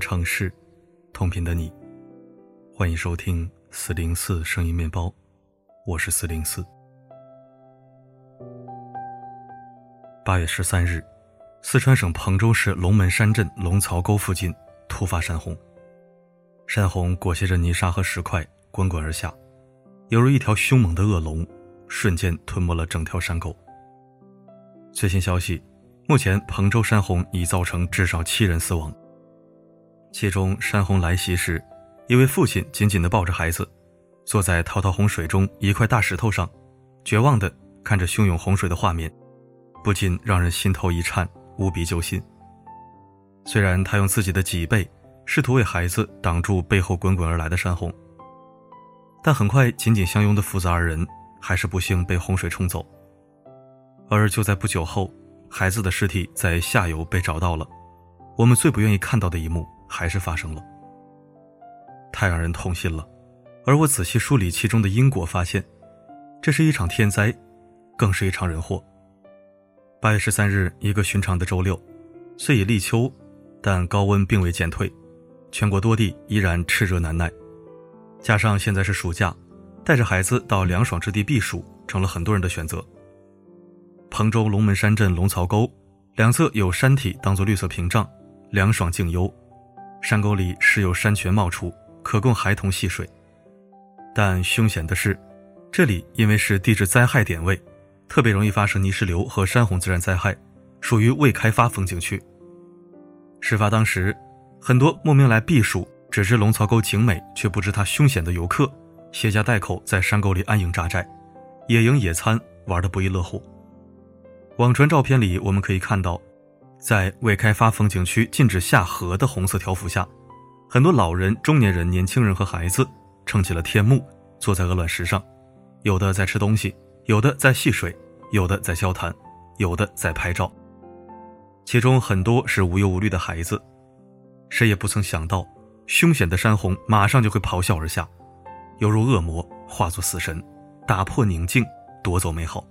城市，同频的你，欢迎收听四零四声音面包，我是四零四。八月十三日，四川省彭州市龙门山镇龙槽沟附近突发山洪，山洪裹挟着泥沙和石块滚滚而下，犹如一条凶猛的恶龙，瞬间吞没了整条山沟。最新消息，目前彭州山洪已造成至少七人死亡。其中，山洪来袭时，一位父亲紧紧地抱着孩子，坐在滔滔洪水中一块大石头上，绝望地看着汹涌洪水的画面，不禁让人心头一颤，无比揪心。虽然他用自己的脊背试图为孩子挡住背后滚滚而来的山洪，但很快，紧紧相拥的父子二人还是不幸被洪水冲走。而就在不久后，孩子的尸体在下游被找到了。我们最不愿意看到的一幕。还是发生了，太让人痛心了。而我仔细梳理其中的因果，发现，这是一场天灾，更是一场人祸。八月十三日，一个寻常的周六，虽已立秋，但高温并未减退，全国多地依然炽热难耐。加上现在是暑假，带着孩子到凉爽之地避暑，成了很多人的选择。彭州龙门山镇龙槽沟两侧有山体当做绿色屏障，凉爽静幽。山沟里时有山泉冒出，可供孩童戏水。但凶险的是，这里因为是地质灾害点位，特别容易发生泥石流和山洪自然灾害，属于未开发风景区。事发当时，很多慕名来避暑、只知龙槽沟景美却不知它凶险的游客，携家带口在山沟里安营扎寨，野营野餐，玩得不亦乐乎。网传照片里，我们可以看到。在未开发风景区禁止下河的红色条幅下，很多老人、中年人、年轻人和孩子撑起了天幕，坐在鹅卵石上，有的在吃东西，有的在戏水，有的在交谈，有的在拍照。其中很多是无忧无虑的孩子，谁也不曾想到，凶险的山洪马上就会咆哮而下，犹如恶魔化作死神，打破宁静，夺走美好。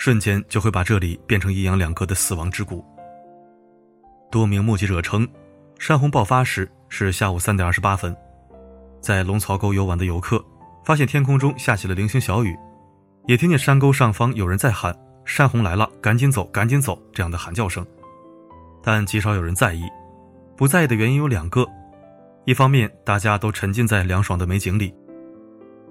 瞬间就会把这里变成阴阳两隔的死亡之谷。多名目击者称，山洪爆发时是下午三点二十八分，在龙槽沟游玩的游客发现天空中下起了零星小雨，也听见山沟上方有人在喊“山洪来了，赶紧走，赶紧走”这样的喊叫声，但极少有人在意。不在意的原因有两个：一方面大家都沉浸在凉爽的美景里；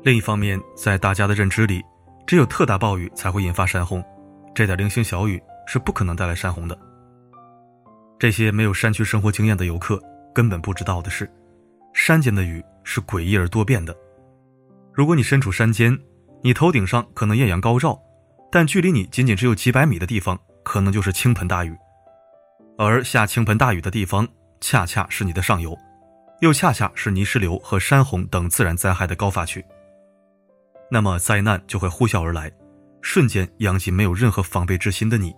另一方面，在大家的认知里。只有特大暴雨才会引发山洪，这点零星小雨是不可能带来山洪的。这些没有山区生活经验的游客根本不知道的是，山间的雨是诡异而多变的。如果你身处山间，你头顶上可能艳阳高照，但距离你仅仅只有几百米的地方，可能就是倾盆大雨。而下倾盆大雨的地方，恰恰是你的上游，又恰恰是泥石流和山洪等自然灾害的高发区。那么灾难就会呼啸而来，瞬间殃及没有任何防备之心的你。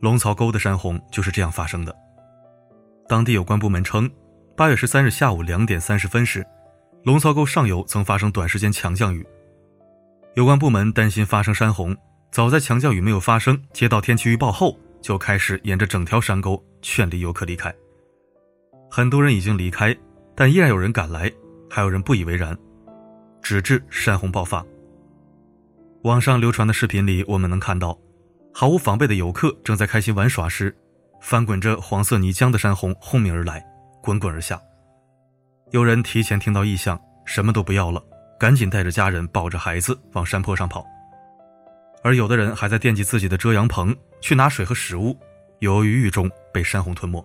龙槽沟的山洪就是这样发生的。当地有关部门称，八月十三日下午两点三十分时，龙槽沟上游曾发生短时间强降雨。有关部门担心发生山洪，早在强降雨没有发生、接到天气预报后，就开始沿着整条山沟劝离游客离开。很多人已经离开，但依然有人赶来，还有人不以为然。直至山洪爆发。网上流传的视频里，我们能看到，毫无防备的游客正在开心玩耍时，翻滚着黄色泥浆的山洪轰鸣而来，滚滚而下。有人提前听到异象，什么都不要了，赶紧带着家人抱着孩子往山坡上跑。而有的人还在惦记自己的遮阳棚，去拿水和食物，犹豫豫中被山洪吞没。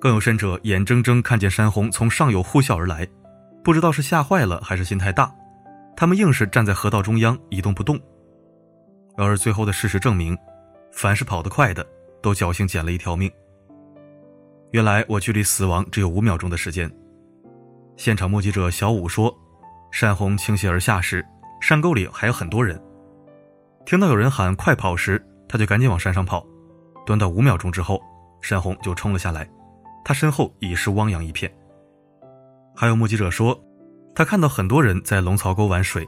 更有甚者，眼睁睁看见山洪从上游呼啸而来。不知道是吓坏了还是心太大，他们硬是站在河道中央一动不动。然而最后的事实证明，凡是跑得快的都侥幸捡了一条命。原来我距离死亡只有五秒钟的时间。现场目击者小武说，山洪倾泻而下时，山沟里还有很多人。听到有人喊快跑时，他就赶紧往山上跑。短短五秒钟之后，山洪就冲了下来，他身后已是汪洋一片。还有目击者说，他看到很多人在龙槽沟玩水。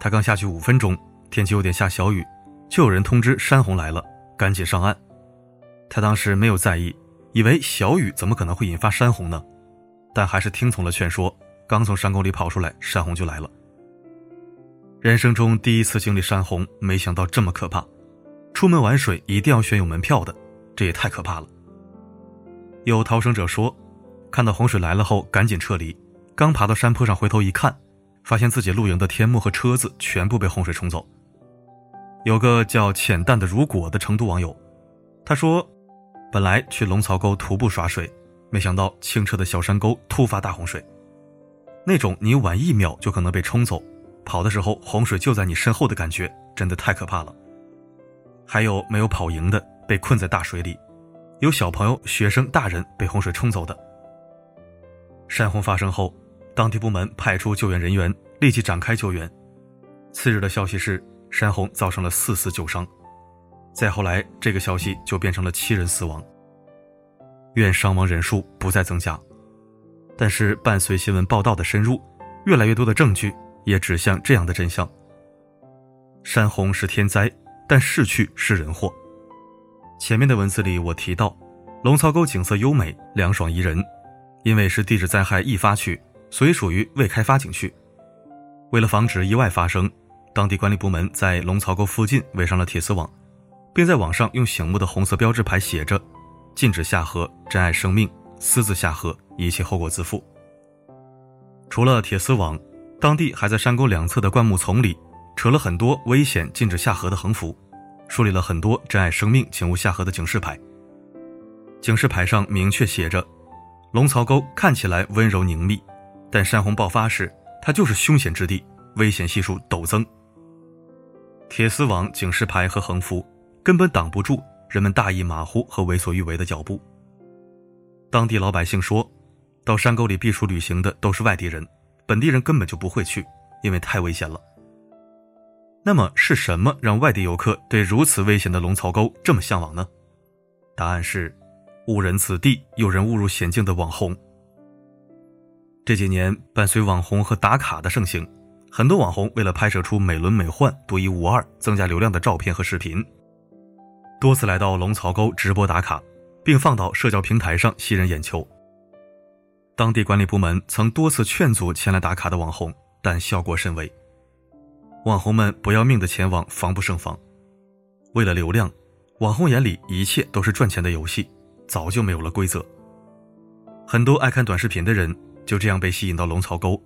他刚下去五分钟，天气有点下小雨，就有人通知山洪来了，赶紧上岸。他当时没有在意，以为小雨怎么可能会引发山洪呢？但还是听从了劝说，刚从山沟里跑出来，山洪就来了。人生中第一次经历山洪，没想到这么可怕。出门玩水一定要选有门票的，这也太可怕了。有逃生者说，看到洪水来了后赶紧撤离，刚爬到山坡上回头一看，发现自己露营的天幕和车子全部被洪水冲走。有个叫浅淡的如果的成都网友，他说，本来去龙槽沟徒步耍水，没想到清澈的小山沟突发大洪水，那种你晚一秒就可能被冲走。跑的时候，洪水就在你身后的感觉，真的太可怕了。还有没有跑赢的，被困在大水里；有小朋友、学生、大人被洪水冲走的。山洪发生后，当地部门派出救援人员，立即展开救援。次日的消息是，山洪造成了四死九伤。再后来，这个消息就变成了七人死亡。愿伤亡人数不再增加。但是，伴随新闻报道的深入，越来越多的证据。也指向这样的真相：山洪是天灾，但逝去是人祸。前面的文字里我提到，龙槽沟景色优美、凉爽宜人，因为是地质灾害易发区，所以属于未开发景区。为了防止意外发生，当地管理部门在龙槽沟附近围上了铁丝网，并在网上用醒目的红色标志牌写着“禁止下河，珍爱生命，私自下河，一切后果自负”。除了铁丝网。当地还在山沟两侧的灌木丛里，扯了很多危险、禁止下河的横幅，树立了很多珍爱生命、请勿下河的警示牌。警示牌上明确写着：“龙槽沟看起来温柔宁谧，但山洪爆发时，它就是凶险之地，危险系数陡增。”铁丝网、警示牌和横幅根本挡不住人们大意马虎和为所欲为的脚步。当地老百姓说：“到山沟里避暑旅行的都是外地人。”本地人根本就不会去，因为太危险了。那么是什么让外地游客对如此危险的龙槽沟这么向往呢？答案是，误人子弟，有人误入险境的网红。这几年伴随网红和打卡的盛行，很多网红为了拍摄出美轮美奂、独一无二、增加流量的照片和视频，多次来到龙槽沟直播打卡，并放到社交平台上吸人眼球。当地管理部门曾多次劝阻前来打卡的网红，但效果甚微。网红们不要命的前往，防不胜防。为了流量，网红眼里一切都是赚钱的游戏，早就没有了规则。很多爱看短视频的人就这样被吸引到龙槽沟，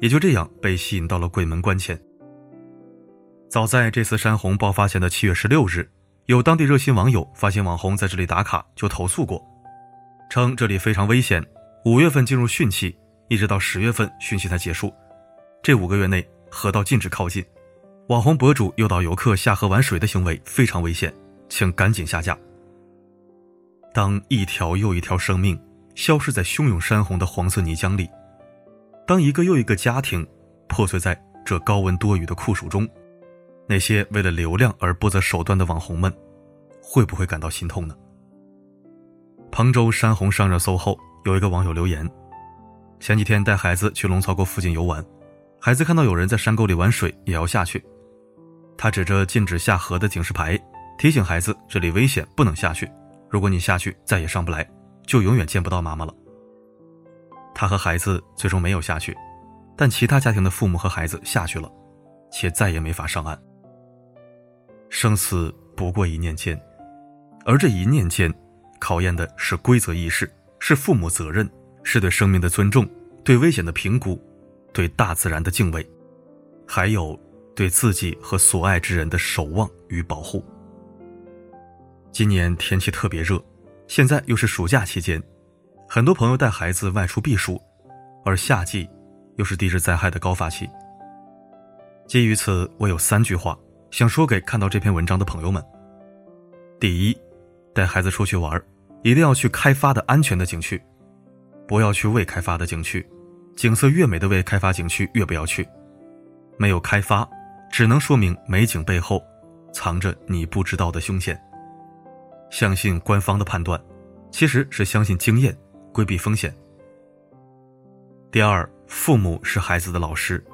也就这样被吸引到了鬼门关前。早在这次山洪爆发前的七月十六日，有当地热心网友发现网红在这里打卡，就投诉过，称这里非常危险。五月份进入汛期，一直到十月份汛期才结束。这五个月内，河道禁止靠近，网红博主诱导游客下河玩水的行为非常危险，请赶紧下架。当一条又一条生命消失在汹涌山洪的黄色泥浆里，当一个又一个家庭破碎在这高温多雨的酷暑中，那些为了流量而不择手段的网红们，会不会感到心痛呢？彭州山洪上热搜后。有一个网友留言：前几天带孩子去龙槽沟附近游玩，孩子看到有人在山沟里玩水，也要下去。他指着禁止下河的警示牌，提醒孩子这里危险，不能下去。如果你下去，再也上不来，就永远见不到妈妈了。他和孩子最终没有下去，但其他家庭的父母和孩子下去了，且再也没法上岸。生死不过一念间，而这一念间，考验的是规则意识。是父母责任，是对生命的尊重，对危险的评估，对大自然的敬畏，还有对自己和所爱之人的守望与保护。今年天气特别热，现在又是暑假期间，很多朋友带孩子外出避暑，而夏季又是地质灾害的高发期。基于此，我有三句话想说给看到这篇文章的朋友们：第一，带孩子出去玩一定要去开发的安全的景区，不要去未开发的景区。景色越美的未开发景区越不要去。没有开发，只能说明美景背后藏着你不知道的凶险。相信官方的判断，其实是相信经验，规避风险。第二，父母是孩子的老师，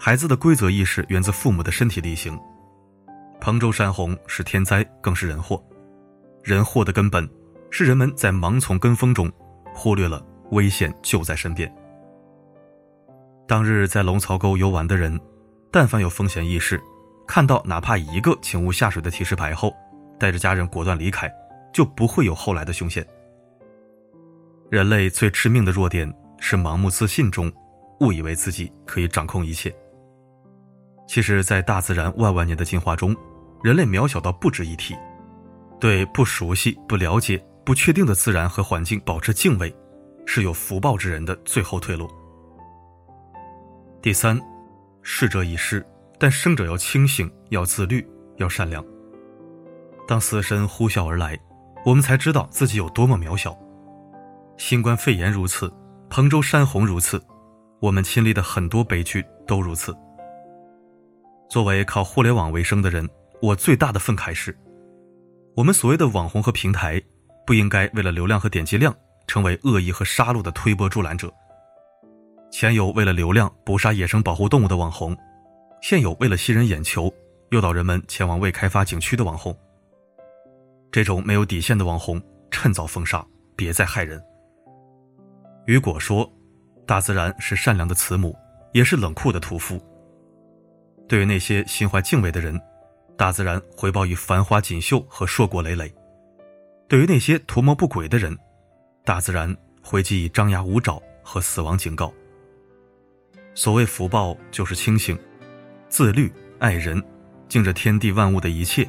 孩子的规则意识源自父母的身体力行。彭州山洪是天灾，更是人祸，人祸的根本。是人们在盲从跟风中，忽略了危险就在身边。当日在龙槽沟游玩的人，但凡有风险意识，看到哪怕一个请勿下水的提示牌后，带着家人果断离开，就不会有后来的凶险。人类最致命的弱点是盲目自信中，误以为自己可以掌控一切。其实，在大自然万万年的进化中，人类渺小到不值一提。对不熟悉、不了解、不确定的自然和环境保持敬畏，是有福报之人的最后退路。第三，逝者已逝，但生者要清醒，要自律，要善良。当死神呼啸而来，我们才知道自己有多么渺小。新冠肺炎如此，彭州山洪如此，我们亲历的很多悲剧都如此。作为靠互联网为生的人，我最大的愤慨是。我们所谓的网红和平台，不应该为了流量和点击量，成为恶意和杀戮的推波助澜者。前有为了流量捕杀野生保护动物的网红，现有为了吸人眼球诱导人们前往未开发景区的网红。这种没有底线的网红，趁早封杀，别再害人。雨果说：“大自然是善良的慈母，也是冷酷的屠夫。”对于那些心怀敬畏的人。大自然回报以繁花锦绣和硕果累累，对于那些图谋不轨的人，大自然会给以张牙舞爪和死亡警告。所谓福报，就是清醒、自律、爱人，敬着天地万物的一切，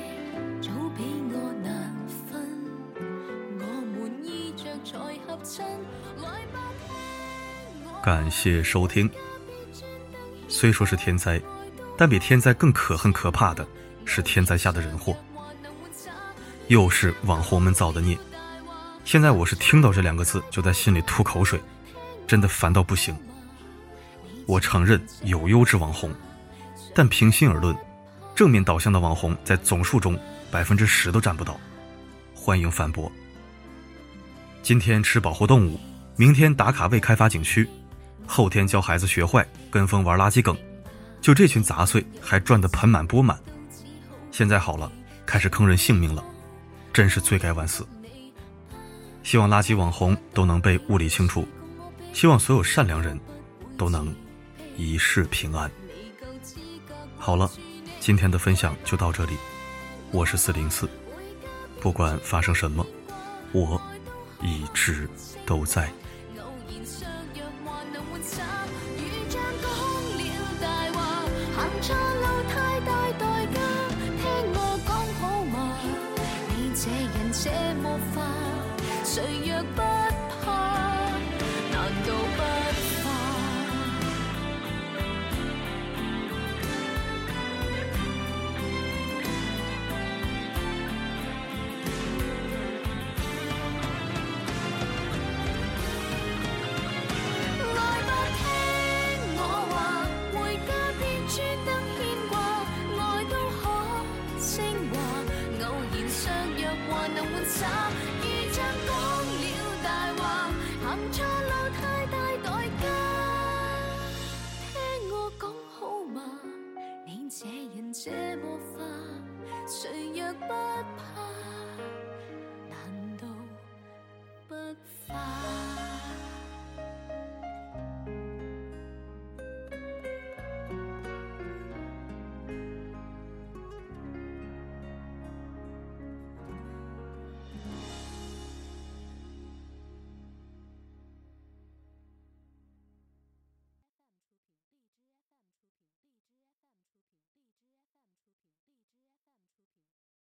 感谢收听。虽说是天灾，但比天灾更可恨可怕的是天灾下的人祸。又是网红们造的孽。现在我是听到这两个字就在心里吐口水，真的烦到不行。我承认有优质网红，但平心而论，正面导向的网红在总数中百分之十都占不到。欢迎反驳。今天吃保护动物，明天打卡未开发景区，后天教孩子学坏，跟风玩垃圾梗，就这群杂碎还赚得盆满钵满。现在好了，开始坑人性命了，真是罪该万死。希望垃圾网红都能被物理清除，希望所有善良人都能一世平安。好了，今天的分享就到这里，我是四零四，不管发生什么，我一直都在。偶然